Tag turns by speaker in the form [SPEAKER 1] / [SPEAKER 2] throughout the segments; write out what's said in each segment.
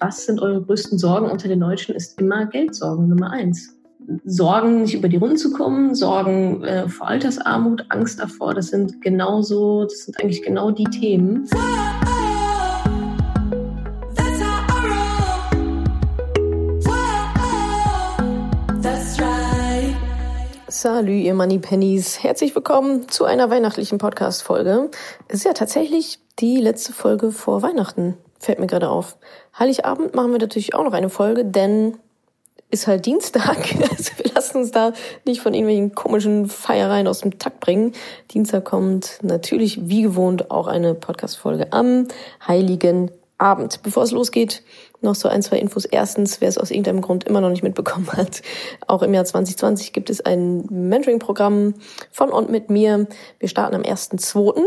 [SPEAKER 1] was sind eure größten Sorgen unter den Deutschen, ist immer Geldsorgen Nummer eins. Sorgen, nicht über die Runden zu kommen, Sorgen äh, vor Altersarmut, Angst davor, das sind genauso, das sind eigentlich genau die Themen. Salü, ihr Money Pennies. Herzlich willkommen zu einer weihnachtlichen Podcast-Folge. Es ist ja tatsächlich die letzte Folge vor Weihnachten, fällt mir gerade auf. Heiligabend machen wir natürlich auch noch eine Folge, denn ist halt Dienstag. Also wir lassen uns da nicht von irgendwelchen komischen Feiereien aus dem Takt bringen. Dienstag kommt natürlich wie gewohnt auch eine Podcast-Folge am Heiligen Abend. Bevor es losgeht, noch so ein, zwei Infos. Erstens, wer es aus irgendeinem Grund immer noch nicht mitbekommen hat, auch im Jahr 2020 gibt es ein Mentoring-Programm von und mit mir. Wir starten am 1.2.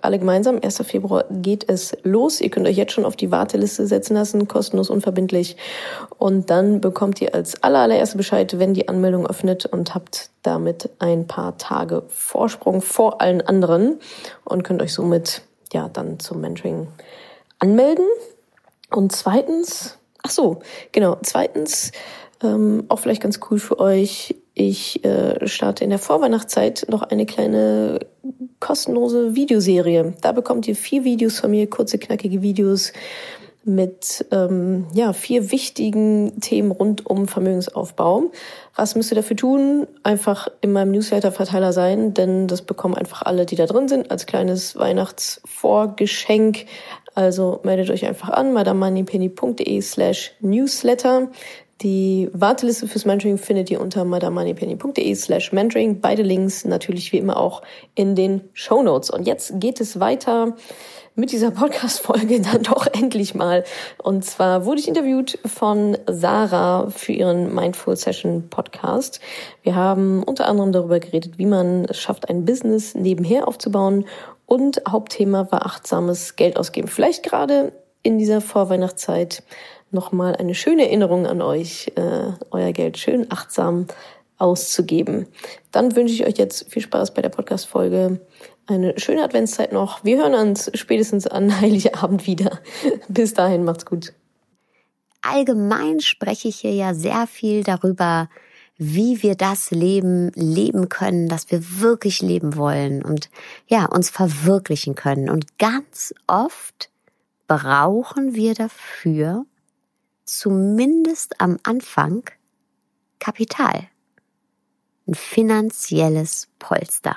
[SPEAKER 1] Alle gemeinsam. 1. Februar geht es los. Ihr könnt euch jetzt schon auf die Warteliste setzen lassen, kostenlos, unverbindlich. Und dann bekommt ihr als allererste Bescheid, wenn die Anmeldung öffnet und habt damit ein paar Tage Vorsprung vor allen anderen und könnt euch somit ja dann zum Mentoring anmelden. Und zweitens, ach so, genau, zweitens, ähm, auch vielleicht ganz cool für euch, ich äh, starte in der Vorweihnachtszeit noch eine kleine kostenlose Videoserie. Da bekommt ihr vier Videos von mir, kurze, knackige Videos mit ähm, ja, vier wichtigen Themen rund um Vermögensaufbau. Was müsst ihr dafür tun? Einfach in meinem Newsletter-Verteiler sein, denn das bekommen einfach alle, die da drin sind, als kleines Weihnachtsvorgeschenk also meldet euch einfach an, madamoneypenny.de slash newsletter. Die Warteliste fürs Mentoring findet ihr unter madamoneypenny.de slash mentoring. Beide Links natürlich wie immer auch in den Show Notes. Und jetzt geht es weiter mit dieser Podcast-Folge dann doch endlich mal. Und zwar wurde ich interviewt von Sarah für ihren Mindful Session Podcast. Wir haben unter anderem darüber geredet, wie man es schafft, ein Business nebenher aufzubauen und Hauptthema war achtsames Geld ausgeben. Vielleicht gerade in dieser Vorweihnachtszeit nochmal eine schöne Erinnerung an euch, äh, euer Geld schön achtsam auszugeben. Dann wünsche ich euch jetzt viel Spaß bei der Podcast-Folge. Eine schöne Adventszeit noch. Wir hören uns spätestens an Heiligabend wieder. Bis dahin, macht's gut.
[SPEAKER 2] Allgemein spreche ich hier ja sehr viel darüber, wie wir das Leben leben können, das wir wirklich leben wollen und ja, uns verwirklichen können. Und ganz oft brauchen wir dafür zumindest am Anfang Kapital, ein finanzielles Polster.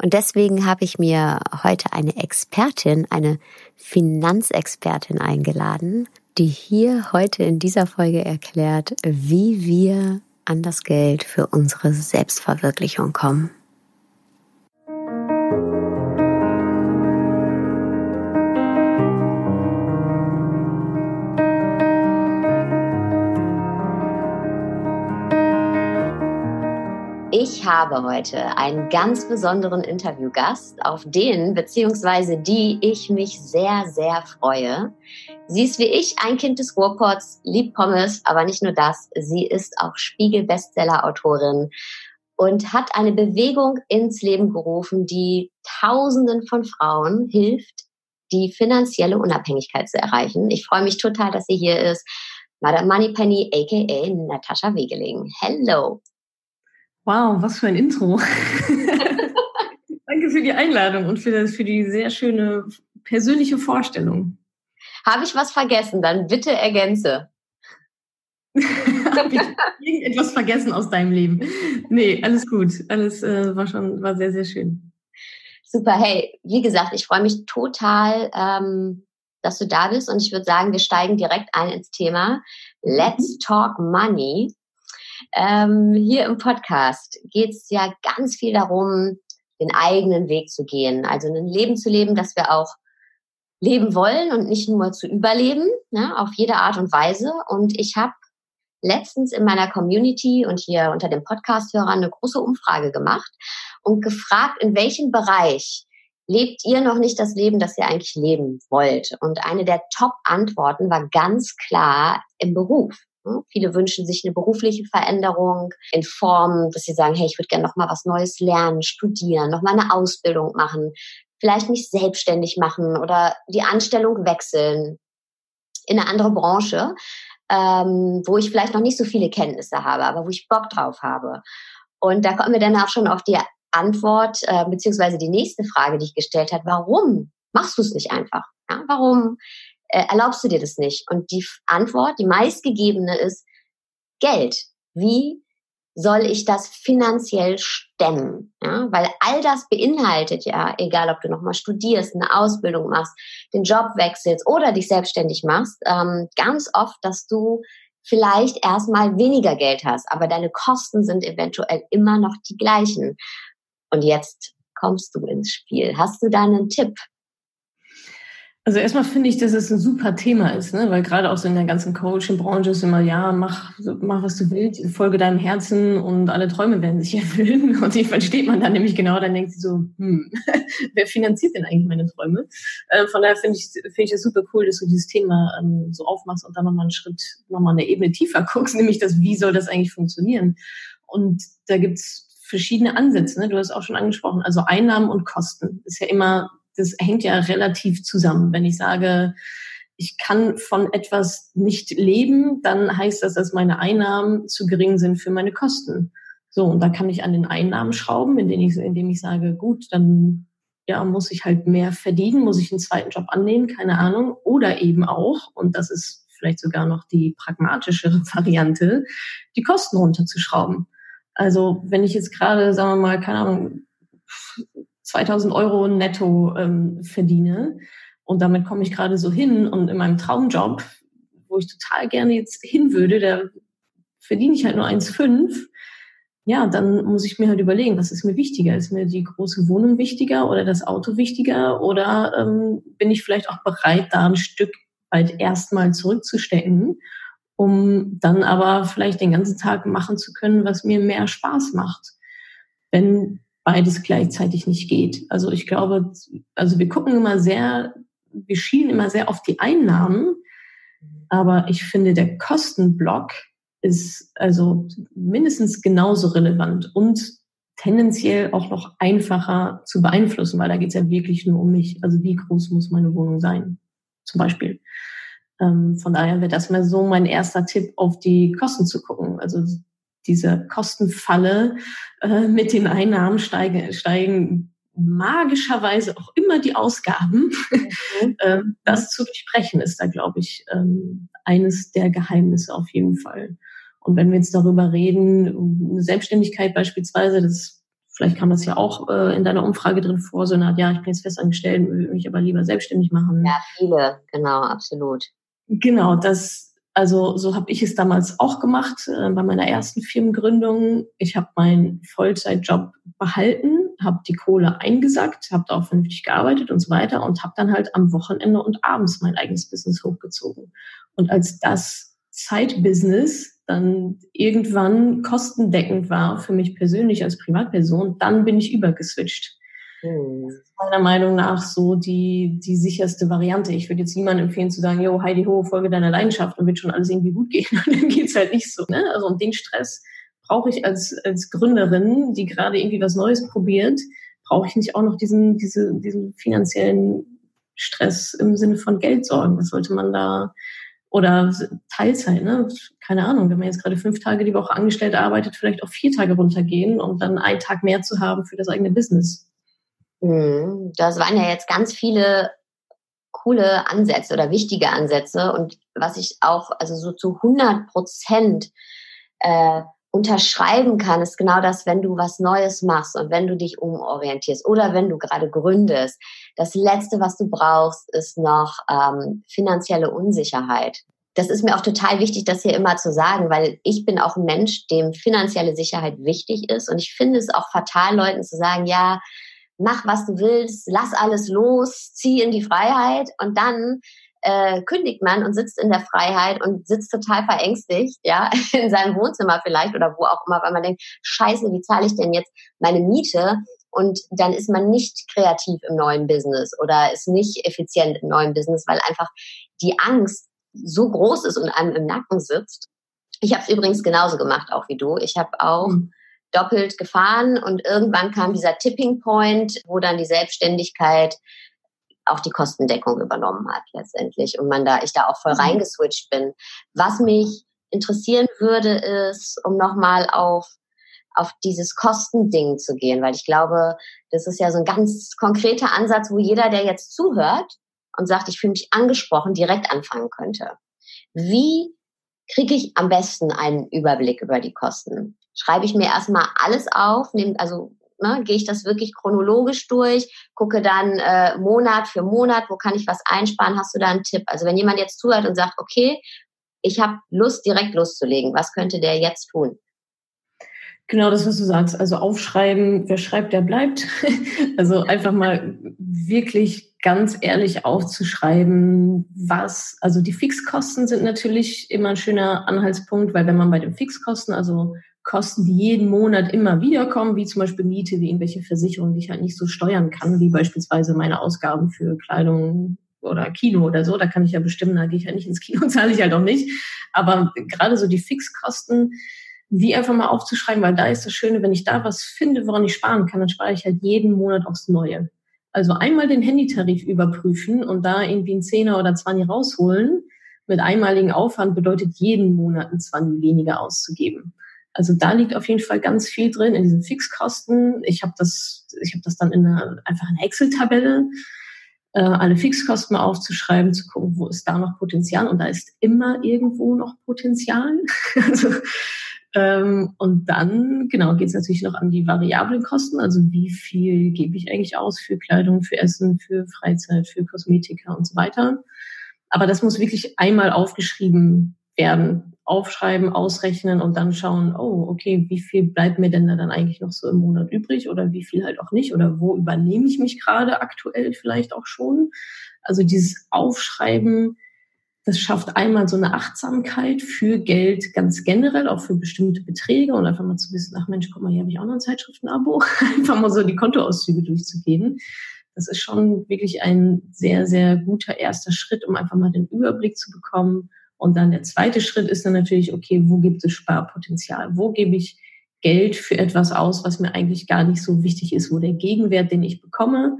[SPEAKER 2] Und deswegen habe ich mir heute eine Expertin, eine Finanzexpertin eingeladen, die hier heute in dieser Folge erklärt, wie wir an das Geld für unsere Selbstverwirklichung kommen. Habe heute einen ganz besonderen Interviewgast, auf den bzw. die ich mich sehr, sehr freue. Sie ist wie ich ein Kind des Ruhrpots, liebt Pommes, aber nicht nur das, sie ist auch Spiegel-Bestseller-Autorin und hat eine Bewegung ins Leben gerufen, die Tausenden von Frauen hilft, die finanzielle Unabhängigkeit zu erreichen. Ich freue mich total, dass sie hier ist. Madame Moneypenny, aka Natascha Wegeling. Hello.
[SPEAKER 1] Wow, was für ein Intro. Danke für die Einladung und für, das, für die sehr schöne persönliche Vorstellung.
[SPEAKER 2] Habe ich was vergessen? Dann bitte ergänze.
[SPEAKER 1] Habe ich irgendetwas vergessen aus deinem Leben? Nee, alles gut. Alles äh, war schon, war sehr, sehr schön.
[SPEAKER 2] Super, hey, wie gesagt, ich freue mich total, ähm, dass du da bist und ich würde sagen, wir steigen direkt ein ins Thema. Let's mhm. talk money. Ähm, hier im Podcast geht es ja ganz viel darum, den eigenen Weg zu gehen, also ein Leben zu leben, das wir auch leben wollen und nicht nur zu überleben, ne, auf jede Art und Weise. Und ich habe letztens in meiner Community und hier unter den Podcast-Hörern eine große Umfrage gemacht und gefragt, in welchem Bereich lebt ihr noch nicht das Leben, das ihr eigentlich leben wollt? Und eine der Top-Antworten war ganz klar im Beruf. Ne? Viele wünschen sich eine berufliche Veränderung in Form, dass sie sagen, hey, ich würde gerne noch mal was Neues lernen, studieren, noch mal eine Ausbildung machen, vielleicht mich selbstständig machen oder die Anstellung wechseln. in eine andere Branche, ähm, wo ich vielleicht noch nicht so viele Kenntnisse habe, aber wo ich Bock drauf habe. Und da kommen wir dann auch schon auf die Antwort, äh, beziehungsweise die nächste Frage, die ich gestellt habe, warum machst du es nicht einfach? Ja, warum äh, erlaubst du dir das nicht? Und die Antwort, die meistgegebene ist Geld. Wie soll ich das finanziell stemmen? Ja, weil all das beinhaltet ja, egal ob du nochmal studierst, eine Ausbildung machst, den Job wechselst oder dich selbstständig machst, ähm, ganz oft, dass du vielleicht erstmal weniger Geld hast, aber deine Kosten sind eventuell immer noch die gleichen. Und jetzt kommst du ins Spiel. Hast du da einen Tipp?
[SPEAKER 1] Also erstmal finde ich, dass es ein super Thema ist, ne? weil gerade auch so in der ganzen Coaching-Branche ist immer, ja, mach, mach was du willst, folge deinem Herzen und alle Träume werden sich erfüllen. Und die versteht man dann nämlich genau, dann denkt sie so, hm, wer finanziert denn eigentlich meine Träume? Äh, von daher finde ich, finde ich es super cool, dass du dieses Thema ähm, so aufmachst und dann nochmal einen Schritt, nochmal eine Ebene tiefer guckst, nämlich das, wie soll das eigentlich funktionieren? Und da gibt's verschiedene Ansätze, ne? du hast auch schon angesprochen, also Einnahmen und Kosten ist ja immer das hängt ja relativ zusammen. Wenn ich sage, ich kann von etwas nicht leben, dann heißt das, dass meine Einnahmen zu gering sind für meine Kosten. So, und da kann ich an den Einnahmen schrauben, indem ich, indem ich sage, gut, dann ja, muss ich halt mehr verdienen, muss ich einen zweiten Job annehmen, keine Ahnung. Oder eben auch, und das ist vielleicht sogar noch die pragmatischere Variante, die Kosten runterzuschrauben. Also wenn ich jetzt gerade, sagen wir mal, keine Ahnung, 2000 Euro netto ähm, verdiene. Und damit komme ich gerade so hin und in meinem Traumjob, wo ich total gerne jetzt hin würde, da verdiene ich halt nur 1,5. Ja, dann muss ich mir halt überlegen, was ist mir wichtiger? Ist mir die große Wohnung wichtiger oder das Auto wichtiger? Oder ähm, bin ich vielleicht auch bereit, da ein Stück weit erstmal zurückzustecken, um dann aber vielleicht den ganzen Tag machen zu können, was mir mehr Spaß macht? Wenn beides gleichzeitig nicht geht. Also ich glaube, also wir gucken immer sehr, wir schielen immer sehr auf die Einnahmen, aber ich finde, der Kostenblock ist also mindestens genauso relevant und tendenziell auch noch einfacher zu beeinflussen, weil da geht es ja wirklich nur um mich. Also wie groß muss meine Wohnung sein, zum Beispiel. Ähm, von daher wäre das mal so mein erster Tipp, auf die Kosten zu gucken. Also diese Kostenfalle äh, mit den Einnahmen steigen, steigen magischerweise auch immer die Ausgaben. Mhm. äh, das zu durchbrechen ist da, glaube ich, ähm, eines der Geheimnisse auf jeden Fall. Und wenn wir jetzt darüber reden, eine Selbstständigkeit beispielsweise, das vielleicht kam das ja auch äh, in deiner Umfrage drin vor, so eine Art, ja, ich bin jetzt festangestellt, will mich aber lieber selbstständig machen.
[SPEAKER 2] Ja, viele, genau, absolut.
[SPEAKER 1] Genau, das also so habe ich es damals auch gemacht äh, bei meiner ersten Firmengründung. Ich habe meinen Vollzeitjob behalten, habe die Kohle eingesackt, habe da auch vernünftig gearbeitet und so weiter und habe dann halt am Wochenende und abends mein eigenes Business hochgezogen. Und als das Zeitbusiness dann irgendwann kostendeckend war für mich persönlich als Privatperson, dann bin ich übergeswitcht. Mhm. meiner Meinung nach so die, die sicherste Variante. Ich würde jetzt niemandem empfehlen zu sagen, yo, Heidi Ho, folge deiner Leidenschaft und wird schon alles irgendwie gut gehen. Und dann geht's halt nicht so. Ne? Also und den Stress brauche ich als, als Gründerin, die gerade irgendwie was Neues probiert, brauche ich nicht auch noch diesen, diese, diesen finanziellen Stress im Sinne von Geld sorgen. Was sollte man da oder Teilzeit, ne? Keine Ahnung, wenn man jetzt gerade fünf Tage die Woche angestellt arbeitet, vielleicht auch vier Tage runtergehen und dann einen Tag mehr zu haben für das eigene Business.
[SPEAKER 2] Mhm. Das waren ja jetzt ganz viele coole Ansätze oder wichtige Ansätze und was ich auch also so zu 100 Prozent äh, unterschreiben kann, ist genau das, wenn du was Neues machst und wenn du dich umorientierst oder wenn du gerade gründest. Das Letzte, was du brauchst, ist noch ähm, finanzielle Unsicherheit. Das ist mir auch total wichtig, das hier immer zu sagen, weil ich bin auch ein Mensch, dem finanzielle Sicherheit wichtig ist und ich finde es auch fatal, Leuten zu sagen, ja, mach, was du willst, lass alles los, zieh in die Freiheit und dann äh, kündigt man und sitzt in der Freiheit und sitzt total verängstigt, ja, in seinem Wohnzimmer vielleicht oder wo auch immer, weil man denkt, scheiße, wie zahle ich denn jetzt meine Miete? Und dann ist man nicht kreativ im neuen Business oder ist nicht effizient im neuen Business, weil einfach die Angst so groß ist und einem im Nacken sitzt. Ich habe es übrigens genauso gemacht, auch wie du. Ich habe auch mhm doppelt gefahren und irgendwann kam dieser Tipping Point, wo dann die Selbstständigkeit auch die Kostendeckung übernommen hat letztendlich und man da, ich da auch voll mhm. reingeswitcht bin. Was mich interessieren würde, ist, um nochmal auf auf dieses Kostending zu gehen, weil ich glaube, das ist ja so ein ganz konkreter Ansatz, wo jeder, der jetzt zuhört und sagt, ich fühle mich angesprochen, direkt anfangen könnte. Wie kriege ich am besten einen Überblick über die Kosten? Schreibe ich mir erstmal alles auf, nehme, also ne, gehe ich das wirklich chronologisch durch, gucke dann äh, Monat für Monat, wo kann ich was einsparen, hast du da einen Tipp? Also wenn jemand jetzt zuhört und sagt, okay, ich habe Lust, direkt loszulegen, was könnte der jetzt tun?
[SPEAKER 1] Genau das, was du sagst. Also aufschreiben, wer schreibt, der bleibt. Also einfach mal wirklich ganz ehrlich aufzuschreiben, was, also die Fixkosten sind natürlich immer ein schöner Anhaltspunkt, weil wenn man bei den Fixkosten, also Kosten, die jeden Monat immer wieder kommen, wie zum Beispiel Miete, wie irgendwelche Versicherungen, die ich halt nicht so steuern kann, wie beispielsweise meine Ausgaben für Kleidung oder Kino oder so, da kann ich ja bestimmen, da gehe ich ja nicht ins Kino, zahle ich halt auch nicht. Aber gerade so die Fixkosten, wie einfach mal aufzuschreiben, weil da ist das Schöne, wenn ich da was finde, woran ich sparen kann, dann spare ich halt jeden Monat aufs Neue. Also einmal den Handytarif überprüfen und da irgendwie einen Zehner oder Zwanni rausholen mit einmaligen Aufwand bedeutet jeden Monat ein Zwanni weniger auszugeben. Also da liegt auf jeden Fall ganz viel drin in diesen Fixkosten. Ich habe das, ich habe das dann in einer einfach eine Excel-Tabelle, äh, alle Fixkosten mal aufzuschreiben, zu gucken, wo ist da noch Potenzial und da ist immer irgendwo noch Potenzial. also ähm, und dann, genau, geht es natürlich noch an die variablen Kosten, also wie viel gebe ich eigentlich aus für Kleidung, für Essen, für Freizeit, für Kosmetika und so weiter. Aber das muss wirklich einmal aufgeschrieben werden. Aufschreiben, ausrechnen und dann schauen, oh, okay, wie viel bleibt mir denn da dann eigentlich noch so im Monat übrig oder wie viel halt auch nicht oder wo übernehme ich mich gerade aktuell vielleicht auch schon. Also dieses Aufschreiben, das schafft einmal so eine Achtsamkeit für Geld ganz generell, auch für bestimmte Beträge und einfach mal zu wissen, ach Mensch, guck mal, hier habe ich auch noch ein Zeitschriftenabo. einfach mal so die Kontoauszüge durchzugehen. Das ist schon wirklich ein sehr, sehr guter erster Schritt, um einfach mal den Überblick zu bekommen. Und dann der zweite Schritt ist dann natürlich, okay, wo gibt es Sparpotenzial? Wo gebe ich Geld für etwas aus, was mir eigentlich gar nicht so wichtig ist, wo der Gegenwert, den ich bekomme,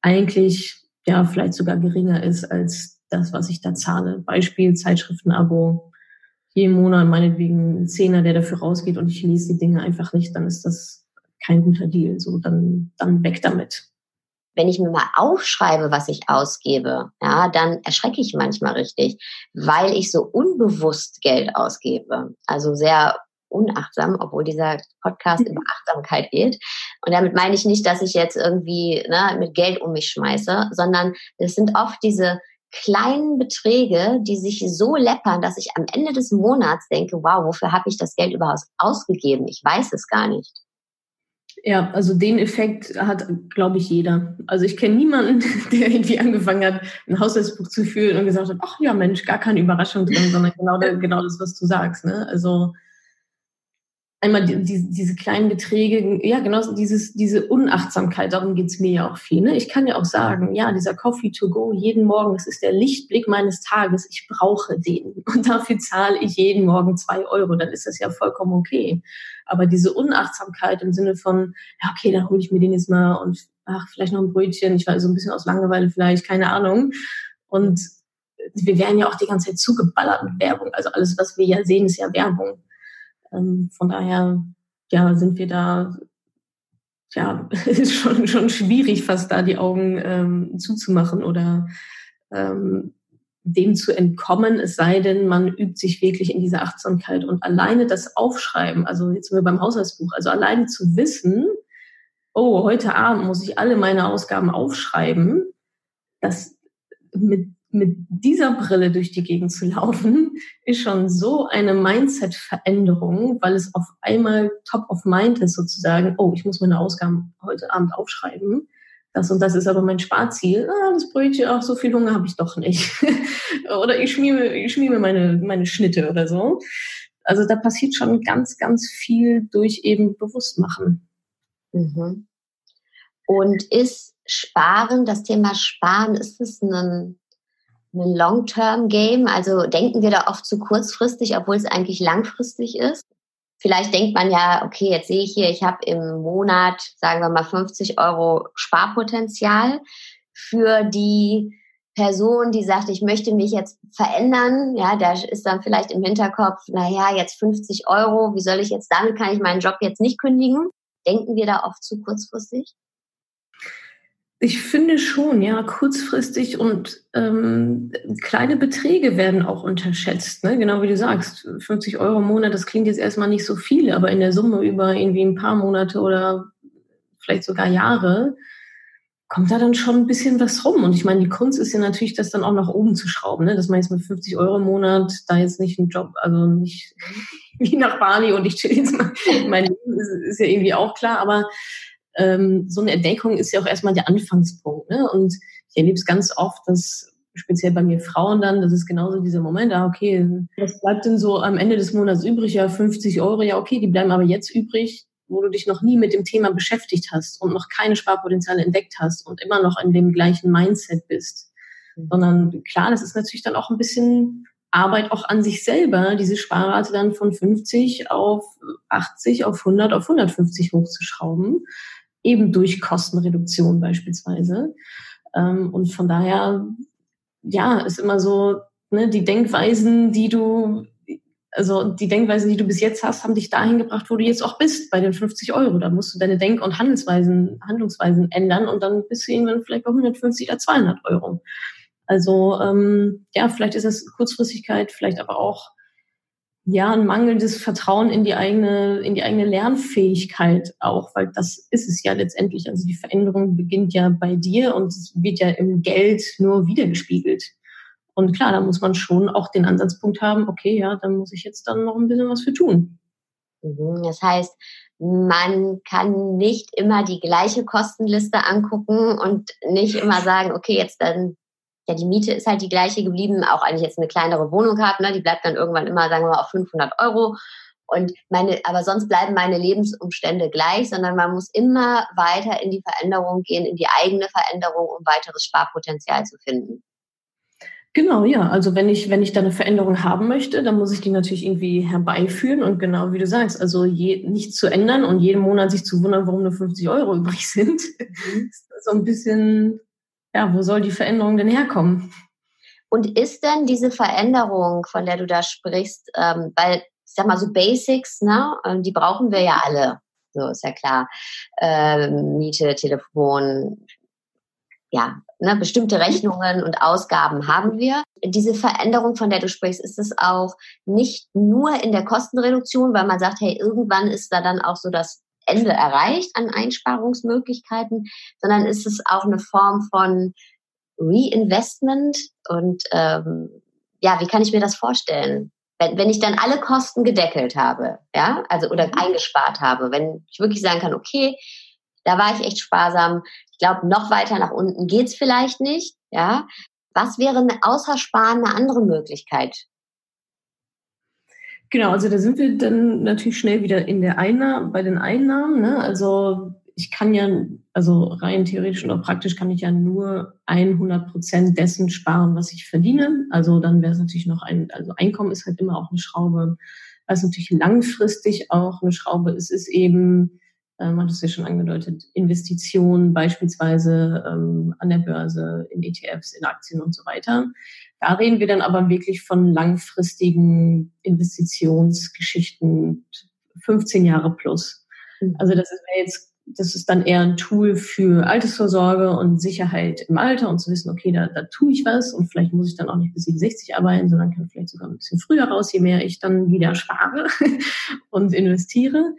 [SPEAKER 1] eigentlich ja vielleicht sogar geringer ist als das, was ich da zahle. Beispiel Zeitschriftenabo. Jeden Monat meinetwegen ein Zehner, der dafür rausgeht und ich lese die Dinge einfach nicht, dann ist das kein guter Deal. So, dann, dann weg damit.
[SPEAKER 2] Wenn ich mir mal aufschreibe, was ich ausgebe, ja, dann erschrecke ich manchmal richtig, weil ich so unbewusst Geld ausgebe. Also sehr unachtsam, obwohl dieser Podcast über Achtsamkeit geht. Und damit meine ich nicht, dass ich jetzt irgendwie ne, mit Geld um mich schmeiße, sondern es sind oft diese kleinen Beträge, die sich so läppern, dass ich am Ende des Monats denke, wow, wofür habe ich das Geld überhaupt ausgegeben? Ich weiß es gar nicht.
[SPEAKER 1] Ja, also den Effekt hat, glaube ich, jeder. Also ich kenne niemanden, der irgendwie angefangen hat, ein Haushaltsbuch zu führen und gesagt hat, ach ja, Mensch, gar keine Überraschung drin, sondern genau, genau das, was du sagst. Ne? Also einmal die, die, diese kleinen Beträge, ja, genau dieses, diese Unachtsamkeit, darum geht's mir ja auch viel. Ne? Ich kann ja auch sagen, ja, dieser Coffee to go jeden Morgen, das ist der Lichtblick meines Tages, ich brauche den. Und dafür zahle ich jeden Morgen zwei Euro, dann ist das ja vollkommen okay. Aber diese Unachtsamkeit im Sinne von, ja, okay, dann hole ich mir den jetzt mal und ach, vielleicht noch ein Brötchen, ich war so ein bisschen aus Langeweile vielleicht, keine Ahnung. Und wir werden ja auch die ganze Zeit zugeballert mit Werbung. Also alles, was wir ja sehen, ist ja Werbung. Ähm, von daher ja, sind wir da, ja, ist schon, schon schwierig, fast da die Augen ähm, zuzumachen oder ähm, dem zu entkommen, es sei denn, man übt sich wirklich in dieser Achtsamkeit. Und alleine das Aufschreiben, also jetzt sind wir beim Haushaltsbuch, also alleine zu wissen, oh, heute Abend muss ich alle meine Ausgaben aufschreiben, das mit mit dieser Brille durch die Gegend zu laufen, ist schon so eine Mindset-Veränderung, weil es auf einmal top of mind ist sozusagen, oh, ich muss meine Ausgaben heute Abend aufschreiben. Das und das ist aber mein Sparziel. Ah, das Brötchen, ach, so viel Hunger habe ich doch nicht. oder ich schmiere, ich schmiere meine, meine Schnitte oder so. Also da passiert schon ganz, ganz viel durch eben Bewusstmachen.
[SPEAKER 2] Mhm. Und ist Sparen, das Thema Sparen, ist es ein ein Long-Term-Game? Also denken wir da oft zu kurzfristig, obwohl es eigentlich langfristig ist? Vielleicht denkt man ja, okay, jetzt sehe ich hier, ich habe im Monat, sagen wir mal, 50 Euro Sparpotenzial. für die Person, die sagt, ich möchte mich jetzt verändern, ja, da ist dann vielleicht im Hinterkopf, naja, jetzt 50 Euro, wie soll ich jetzt, damit kann ich meinen Job jetzt nicht kündigen. Denken wir da oft zu kurzfristig?
[SPEAKER 1] Ich finde schon, ja, kurzfristig und ähm, kleine Beträge werden auch unterschätzt. Ne? Genau wie du sagst, 50 Euro im Monat, das klingt jetzt erstmal nicht so viel, aber in der Summe über irgendwie ein paar Monate oder vielleicht sogar Jahre kommt da dann schon ein bisschen was rum. Und ich meine, die Kunst ist ja natürlich, das dann auch nach oben zu schrauben, ne? dass man jetzt mit 50 Euro im Monat da jetzt nicht einen Job, also nicht wie nach Bali und ich chill jetzt mal mein Leben, ist, ist ja irgendwie auch klar, aber ähm, so eine Entdeckung ist ja auch erstmal der Anfangspunkt. Ne? Und ich erlebe es ganz oft, dass speziell bei mir Frauen dann, das ist genauso dieser Moment, ah, okay, was bleibt denn so am Ende des Monats übrig? Ja, 50 Euro, ja, okay, die bleiben aber jetzt übrig, wo du dich noch nie mit dem Thema beschäftigt hast und noch keine Sparpotenziale entdeckt hast und immer noch in dem gleichen Mindset bist. Mhm. Sondern klar, das ist natürlich dann auch ein bisschen Arbeit auch an sich selber, diese Sparrate dann von 50 auf 80, auf 100, auf 150 hochzuschrauben eben durch Kostenreduktion beispielsweise. Ähm, und von daher, ja, ist immer so, ne, die Denkweisen, die du, also die Denkweisen, die du bis jetzt hast, haben dich dahin gebracht, wo du jetzt auch bist, bei den 50 Euro. Da musst du deine Denk- und Handelsweisen, Handlungsweisen ändern und dann bist du irgendwann vielleicht bei 150 oder 200 Euro. Also ähm, ja, vielleicht ist das Kurzfristigkeit, vielleicht aber auch ja, ein mangelndes Vertrauen in die eigene, in die eigene Lernfähigkeit auch, weil das ist es ja letztendlich. Also die Veränderung beginnt ja bei dir und es wird ja im Geld nur wiedergespiegelt. Und klar, da muss man schon auch den Ansatzpunkt haben, okay, ja, dann muss ich jetzt dann noch ein bisschen was für tun.
[SPEAKER 2] Mhm, das heißt, man kann nicht immer die gleiche Kostenliste angucken und nicht immer sagen, okay, jetzt dann ja, die Miete ist halt die gleiche geblieben, auch eigentlich jetzt eine kleinere Wohnung habe, ne, die bleibt dann irgendwann immer, sagen wir mal, auf 500 Euro. Und meine, aber sonst bleiben meine Lebensumstände gleich, sondern man muss immer weiter in die Veränderung gehen, in die eigene Veränderung, um weiteres Sparpotenzial zu finden.
[SPEAKER 1] Genau, ja. Also wenn ich, wenn ich da eine Veränderung haben möchte, dann muss ich die natürlich irgendwie herbeiführen und genau wie du sagst, also je, nichts zu ändern und jeden Monat sich zu wundern, warum nur 50 Euro übrig sind, mhm. ist so ein bisschen ja, wo soll die Veränderung denn herkommen?
[SPEAKER 2] Und ist denn diese Veränderung, von der du da sprichst, ähm, weil, ich sag mal, so Basics, ne, ähm, die brauchen wir ja alle. So ist ja klar. Ähm, Miete, Telefon, ja, ne, bestimmte Rechnungen und Ausgaben haben wir. Diese Veränderung, von der du sprichst, ist es auch nicht nur in der Kostenreduktion, weil man sagt, hey, irgendwann ist da dann auch so das Ende erreicht an Einsparungsmöglichkeiten, sondern ist es auch eine Form von Reinvestment und ähm, ja, wie kann ich mir das vorstellen? Wenn, wenn ich dann alle Kosten gedeckelt habe, ja, also oder mhm. eingespart habe, wenn ich wirklich sagen kann, okay, da war ich echt sparsam, ich glaube, noch weiter nach unten geht's vielleicht nicht, ja. Was wäre eine außer Sparen eine andere Möglichkeit
[SPEAKER 1] Genau, also da sind wir dann natürlich schnell wieder in der Einnahmen, bei den Einnahmen. Ne? Also ich kann ja, also rein theoretisch oder praktisch kann ich ja nur 100 Prozent dessen sparen, was ich verdiene. Also dann wäre es natürlich noch ein, also Einkommen ist halt immer auch eine Schraube. Was natürlich langfristig auch eine Schraube ist, ist eben, man hat es ja schon angedeutet, Investitionen beispielsweise ähm, an der Börse, in ETFs, in Aktien und so weiter. Da reden wir dann aber wirklich von langfristigen Investitionsgeschichten, 15 Jahre plus. Mhm. Also das ist jetzt, das ist dann eher ein Tool für Altersvorsorge und Sicherheit im Alter und zu wissen, okay, da, da tue ich was und vielleicht muss ich dann auch nicht bis 67 arbeiten, sondern kann vielleicht sogar ein bisschen früher raus, je mehr ich dann wieder spare und investiere.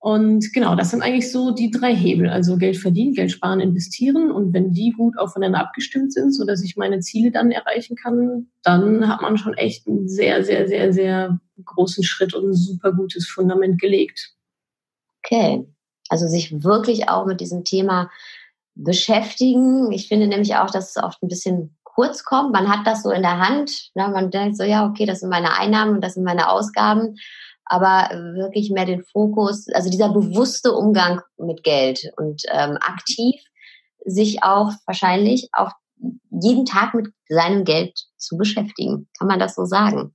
[SPEAKER 1] Und genau, das sind eigentlich so die drei Hebel. Also Geld verdienen, Geld sparen, investieren. Und wenn die gut aufeinander abgestimmt sind, so dass ich meine Ziele dann erreichen kann, dann hat man schon echt einen sehr, sehr, sehr, sehr großen Schritt und ein super gutes Fundament gelegt.
[SPEAKER 2] Okay. Also sich wirklich auch mit diesem Thema beschäftigen. Ich finde nämlich auch, dass es oft ein bisschen kurz kommt. Man hat das so in der Hand. Ne? Man denkt so, ja, okay, das sind meine Einnahmen und das sind meine Ausgaben aber wirklich mehr den Fokus, also dieser bewusste Umgang mit Geld und ähm, aktiv sich auch wahrscheinlich auch jeden Tag mit seinem Geld zu beschäftigen. Kann man das so sagen?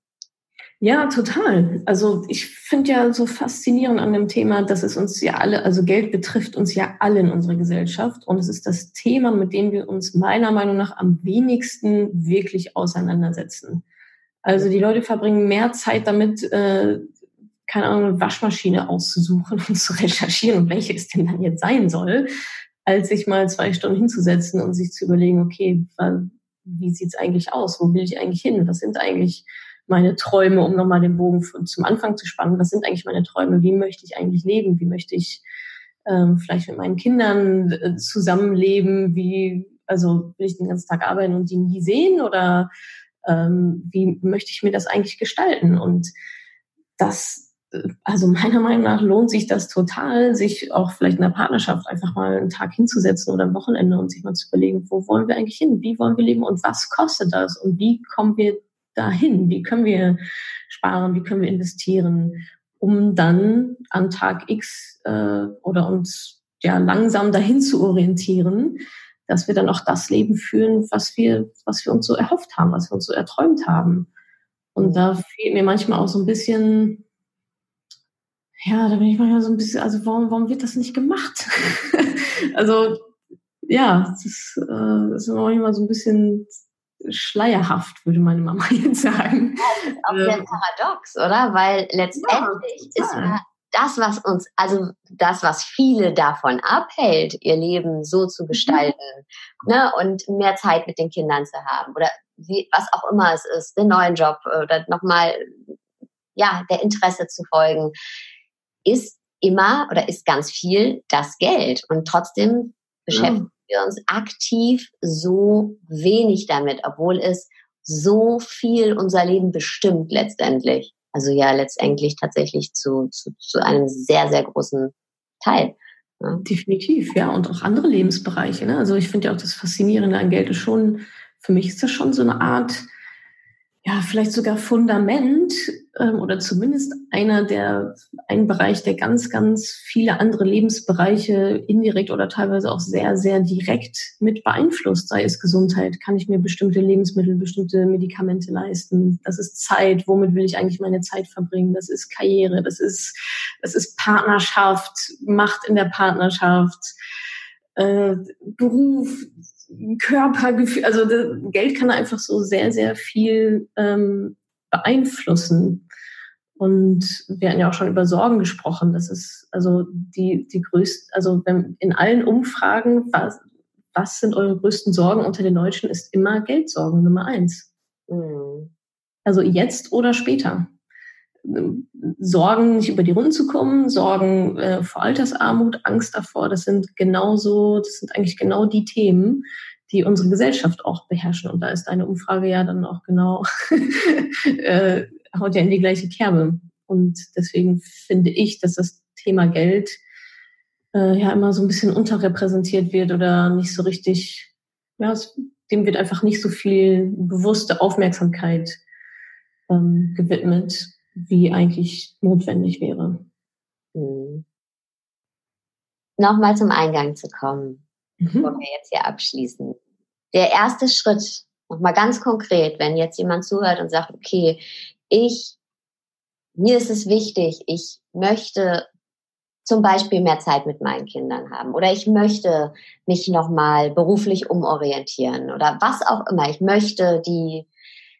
[SPEAKER 1] Ja, total. Also ich finde ja so faszinierend an dem Thema, dass es uns ja alle, also Geld betrifft uns ja alle in unserer Gesellschaft und es ist das Thema, mit dem wir uns meiner Meinung nach am wenigsten wirklich auseinandersetzen. Also die Leute verbringen mehr Zeit damit, äh, keine Ahnung, eine Waschmaschine auszusuchen und zu recherchieren und welche es denn dann jetzt sein soll, als sich mal zwei Stunden hinzusetzen und sich zu überlegen, okay, wie sieht's eigentlich aus? Wo will ich eigentlich hin? Was sind eigentlich meine Träume, um nochmal den Bogen zum Anfang zu spannen? Was sind eigentlich meine Träume? Wie möchte ich eigentlich leben? Wie möchte ich ähm, vielleicht mit meinen Kindern äh, zusammenleben? Wie, also will ich den ganzen Tag arbeiten und die nie sehen? Oder ähm, wie möchte ich mir das eigentlich gestalten? Und das also meiner Meinung nach lohnt sich das total, sich auch vielleicht in der Partnerschaft einfach mal einen Tag hinzusetzen oder ein Wochenende und sich mal zu überlegen, wo wollen wir eigentlich hin? Wie wollen wir leben und was kostet das? Und wie kommen wir dahin? Wie können wir sparen? Wie können wir investieren? Um dann an Tag X äh, oder uns ja langsam dahin zu orientieren, dass wir dann auch das Leben führen, was wir, was wir uns so erhofft haben, was wir uns so erträumt haben. Und da fehlt mir manchmal auch so ein bisschen ja, da bin ich manchmal so ein bisschen, also warum, warum wird das nicht gemacht? also ja, das ist, äh, das ist manchmal so ein bisschen schleierhaft, würde meine Mama jetzt sagen.
[SPEAKER 2] Ja, das ist auch sehr ähm, paradox, oder? Weil letztendlich ja, ist ja das, was uns, also das, was viele davon abhält, ihr Leben so zu mhm. gestalten mhm. ne, und mehr Zeit mit den Kindern zu haben oder wie, was auch immer es ist, den neuen Job oder nochmal, ja, der Interesse zu folgen ist immer oder ist ganz viel das Geld. Und trotzdem beschäftigen ja. wir uns aktiv so wenig damit, obwohl es so viel unser Leben bestimmt letztendlich. Also ja, letztendlich tatsächlich zu, zu, zu einem sehr, sehr großen Teil.
[SPEAKER 1] Ja. Definitiv, ja. Und auch andere Lebensbereiche. Ne? Also ich finde ja auch das Faszinierende an Geld ist schon, für mich ist das schon so eine Art, ja, vielleicht sogar Fundament ähm, oder zumindest einer der, ein Bereich, der ganz, ganz viele andere Lebensbereiche indirekt oder teilweise auch sehr, sehr direkt mit beeinflusst. Sei es Gesundheit, kann ich mir bestimmte Lebensmittel, bestimmte Medikamente leisten? Das ist Zeit, womit will ich eigentlich meine Zeit verbringen? Das ist Karriere, das ist, das ist Partnerschaft, Macht in der Partnerschaft, äh, Beruf, Körpergefühl, also Geld kann einfach so sehr, sehr viel ähm, beeinflussen. Und wir hatten ja auch schon über Sorgen gesprochen. Das ist also die, die größte, also wenn in allen Umfragen, was, was sind eure größten Sorgen unter den Deutschen, ist immer Geldsorgen Nummer eins. Mhm. Also jetzt oder später. Sorgen, nicht über die Runden zu kommen, Sorgen äh, vor Altersarmut, Angst davor, das sind genauso, das sind eigentlich genau die Themen, die unsere Gesellschaft auch beherrschen. Und da ist eine Umfrage ja dann auch genau, äh, haut ja in die gleiche Kerbe. Und deswegen finde ich, dass das Thema Geld äh, ja immer so ein bisschen unterrepräsentiert wird oder nicht so richtig, ja, es, dem wird einfach nicht so viel bewusste Aufmerksamkeit ähm, gewidmet wie eigentlich notwendig wäre. Mhm.
[SPEAKER 2] Nochmal zum Eingang zu kommen, mhm. bevor wir jetzt hier abschließen. Der erste Schritt, nochmal ganz konkret, wenn jetzt jemand zuhört und sagt, okay, ich, mir ist es wichtig, ich möchte zum Beispiel mehr Zeit mit meinen Kindern haben oder ich möchte mich nochmal beruflich umorientieren oder was auch immer. Ich möchte die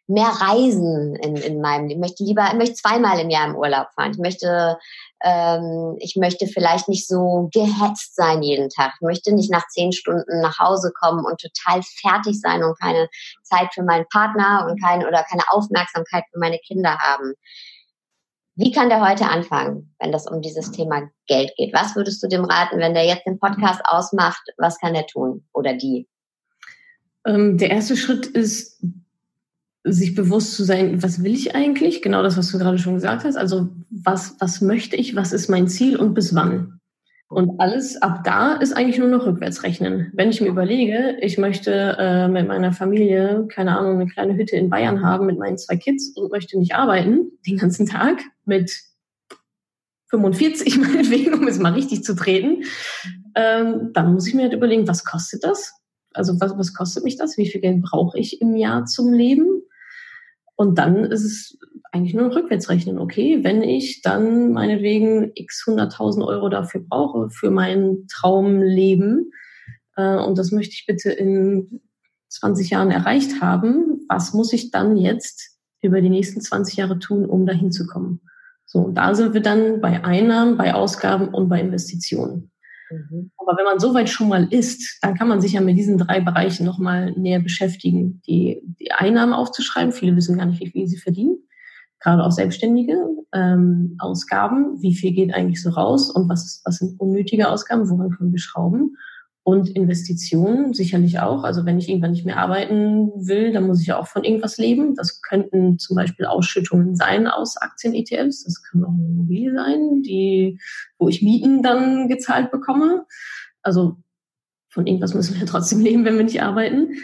[SPEAKER 2] mehr reisen in, in meinem Leben. Ich möchte lieber, ich möchte zweimal im Jahr im Urlaub fahren. Ich möchte, ähm, ich möchte vielleicht nicht so gehetzt sein jeden Tag. Ich möchte nicht nach zehn Stunden nach Hause kommen und total fertig sein und keine Zeit für meinen Partner und keine oder keine Aufmerksamkeit für meine Kinder haben. Wie kann der heute anfangen, wenn das um dieses Thema Geld geht? Was würdest du dem raten, wenn der jetzt den Podcast ausmacht? Was kann er tun oder die?
[SPEAKER 1] Ähm, der erste Schritt ist sich bewusst zu sein, was will ich eigentlich? Genau das, was du gerade schon gesagt hast. Also was, was möchte ich? Was ist mein Ziel und bis wann? Und alles ab da ist eigentlich nur noch rückwärts rechnen. Wenn ich mir überlege, ich möchte äh, mit meiner Familie, keine Ahnung, eine kleine Hütte in Bayern haben mit meinen zwei Kids und möchte nicht arbeiten den ganzen Tag mit 45 meinetwegen, um es mal richtig zu treten, ähm, dann muss ich mir halt überlegen, was kostet das? Also was, was kostet mich das? Wie viel Geld brauche ich im Jahr zum Leben? Und dann ist es eigentlich nur rückwärts rechnen. Okay, wenn ich dann meinetwegen x 100.000 Euro dafür brauche für mein Traumleben äh, und das möchte ich bitte in 20 Jahren erreicht haben, was muss ich dann jetzt über die nächsten 20 Jahre tun, um dahin zu kommen? So, und da sind wir dann bei Einnahmen, bei Ausgaben und bei Investitionen. Mhm. Aber wenn man so weit schon mal ist, dann kann man sich ja mit diesen drei Bereichen nochmal näher beschäftigen. Die, die Einnahmen aufzuschreiben, viele wissen gar nicht, wie viel sie verdienen, gerade auch Selbstständige. Ähm, Ausgaben, wie viel geht eigentlich so raus und was, was sind unnötige Ausgaben, woran können wir schrauben? Und Investitionen sicherlich auch. Also wenn ich irgendwann nicht mehr arbeiten will, dann muss ich ja auch von irgendwas leben. Das könnten zum Beispiel Ausschüttungen sein aus Aktien-ETFs. Das kann auch eine Immobilie sein, die, wo ich Mieten dann gezahlt bekomme. Also von irgendwas müssen wir trotzdem leben, wenn wir nicht arbeiten.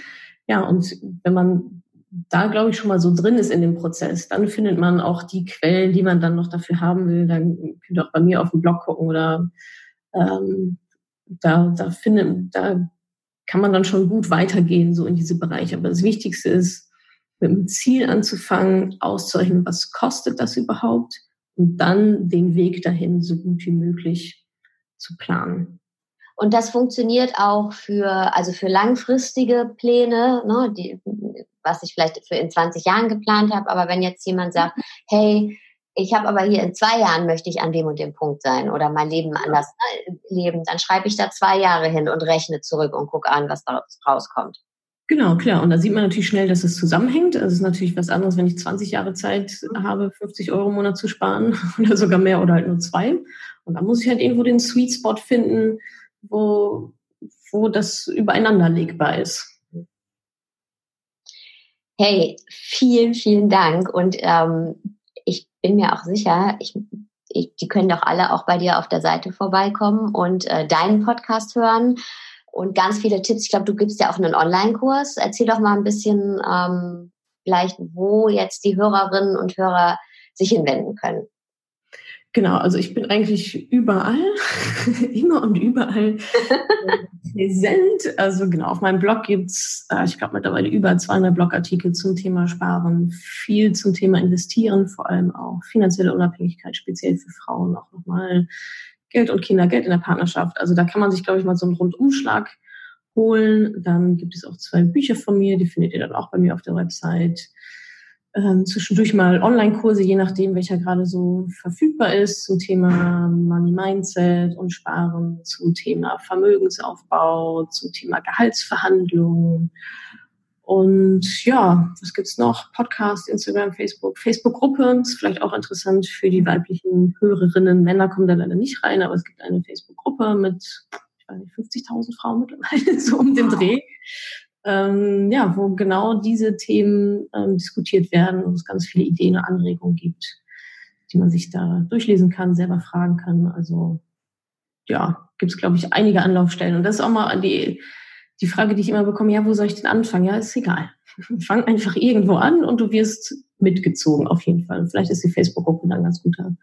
[SPEAKER 1] Ja, und wenn man da, glaube ich, schon mal so drin ist in dem Prozess, dann findet man auch die Quellen, die man dann noch dafür haben will. Dann könnt ihr auch bei mir auf dem Blog gucken oder ähm, da, da findet, da kann man dann schon gut weitergehen, so in diese Bereiche. Aber das Wichtigste ist, mit dem Ziel anzufangen, auszurechnen, was kostet das überhaupt und dann den Weg dahin so gut wie möglich zu planen.
[SPEAKER 2] Und das funktioniert auch für, also für langfristige Pläne, ne, die, was ich vielleicht für in 20 Jahren geplant habe. Aber wenn jetzt jemand sagt, hey, ich habe aber hier in zwei Jahren möchte ich an dem und dem Punkt sein oder mein Leben anders äh, leben, dann schreibe ich da zwei Jahre hin und rechne zurück und gucke an, was da rauskommt.
[SPEAKER 1] Genau, klar. Und da sieht man natürlich schnell, dass es zusammenhängt. Es ist natürlich was anderes, wenn ich 20 Jahre Zeit habe, 50 Euro im Monat zu sparen oder sogar mehr oder halt nur zwei. Und dann muss ich halt irgendwo den Sweet Spot finden, wo, wo das übereinander legbar ist.
[SPEAKER 2] Hey, vielen, vielen Dank. Und ähm, bin mir auch sicher, ich, ich, die können doch alle auch bei dir auf der Seite vorbeikommen und äh, deinen Podcast hören und ganz viele Tipps. Ich glaube, du gibst ja auch einen Online-Kurs. Erzähl doch mal ein bisschen ähm, vielleicht, wo jetzt die Hörerinnen und Hörer sich hinwenden können.
[SPEAKER 1] Genau, also ich bin eigentlich überall, immer und überall präsent. Also genau, auf meinem Blog gibt's, äh, ich glaube mittlerweile über 200 Blogartikel zum Thema Sparen, viel zum Thema Investieren, vor allem auch finanzielle Unabhängigkeit, speziell für Frauen auch nochmal Geld und Kinder, Geld in der Partnerschaft. Also da kann man sich, glaube ich, mal so einen Rundumschlag holen. Dann gibt es auch zwei Bücher von mir, die findet ihr dann auch bei mir auf der Website ähm, zwischendurch mal Online-Kurse, je nachdem, welcher gerade so verfügbar ist, zum Thema Money Mindset und Sparen, zum Thema Vermögensaufbau, zum Thema Gehaltsverhandlungen. Und ja, was gibt's noch? Podcast, Instagram, Facebook, Facebook-Gruppe. Ist vielleicht auch interessant für die weiblichen Hörerinnen. Männer kommen da leider nicht rein, aber es gibt eine Facebook-Gruppe mit, ich weiß nicht, 50.000 Frauen mittlerweile, so um den Dreh ähm, ja, wo genau diese Themen ähm, diskutiert werden und es ganz viele Ideen und Anregungen gibt, die man sich da durchlesen kann, selber fragen kann. Also ja, gibt es, glaube ich, einige Anlaufstellen. Und das ist auch mal die, die Frage, die ich immer bekomme, ja, wo soll ich denn anfangen? Ja, ist egal. Fang einfach irgendwo an und du wirst mitgezogen, auf jeden Fall. Und vielleicht ist die Facebook-Gruppe dann ein ganz guter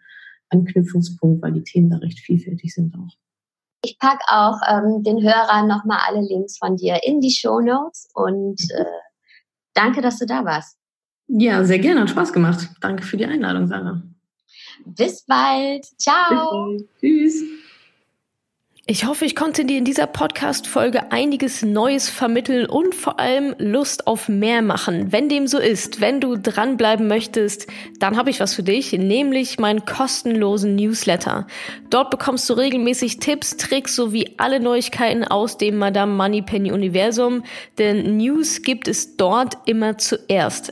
[SPEAKER 1] Anknüpfungspunkt, weil die Themen da recht vielfältig sind auch.
[SPEAKER 2] Ich packe auch ähm, den Hörern nochmal alle Links von dir in die Show Notes und äh, danke, dass du da warst.
[SPEAKER 1] Ja, sehr gerne. Hat Spaß gemacht. Danke für die Einladung, Sarah.
[SPEAKER 2] Bis bald. Ciao.
[SPEAKER 1] Bis bald. Tschüss.
[SPEAKER 3] Ich hoffe, ich konnte dir in dieser Podcast-Folge einiges Neues vermitteln und vor allem Lust auf mehr machen. Wenn dem so ist, wenn du dranbleiben möchtest, dann habe ich was für dich, nämlich meinen kostenlosen Newsletter. Dort bekommst du regelmäßig Tipps, Tricks sowie alle Neuigkeiten aus dem Madame Moneypenny Universum, denn News gibt es dort immer zuerst.